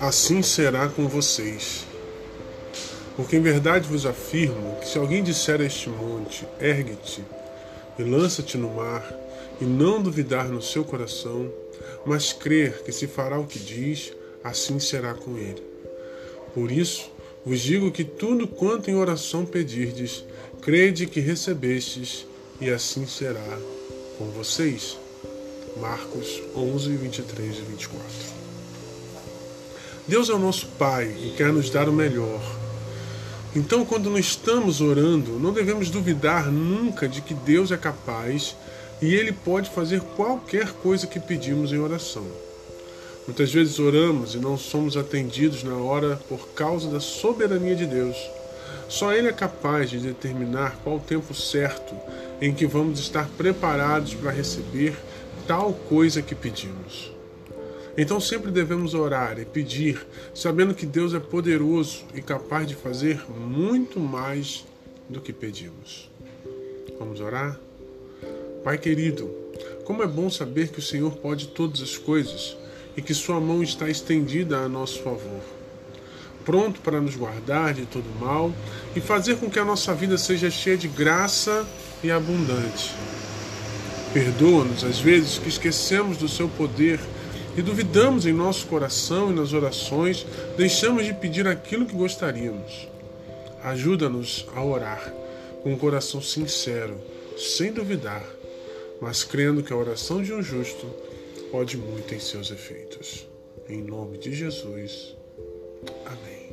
Assim será com vocês. Porque em verdade vos afirmo que se alguém disser a este monte, ergue-te e lança-te no mar, e não duvidar no seu coração, mas crer que se fará o que diz, assim será com ele. Por isso, vos digo que tudo quanto em oração pedirdes, crede que recebestes, e assim será com vocês. Marcos 11, 23 e 24. Deus é o nosso Pai e quer nos dar o melhor. Então, quando não estamos orando, não devemos duvidar nunca de que Deus é capaz e Ele pode fazer qualquer coisa que pedimos em oração. Muitas vezes oramos e não somos atendidos na hora por causa da soberania de Deus. Só Ele é capaz de determinar qual o tempo certo em que vamos estar preparados para receber tal coisa que pedimos. Então sempre devemos orar e pedir, sabendo que Deus é poderoso e capaz de fazer muito mais do que pedimos. Vamos orar? Pai querido, como é bom saber que o Senhor pode todas as coisas e que Sua mão está estendida a nosso favor, pronto para nos guardar de todo mal e fazer com que a nossa vida seja cheia de graça e abundante. Perdoa-nos às vezes que esquecemos do Seu poder e duvidamos em nosso coração e nas orações, deixamos de pedir aquilo que gostaríamos. Ajuda-nos a orar com um coração sincero, sem duvidar, mas crendo que a oração de um justo pode muito em seus efeitos. Em nome de Jesus. Amém.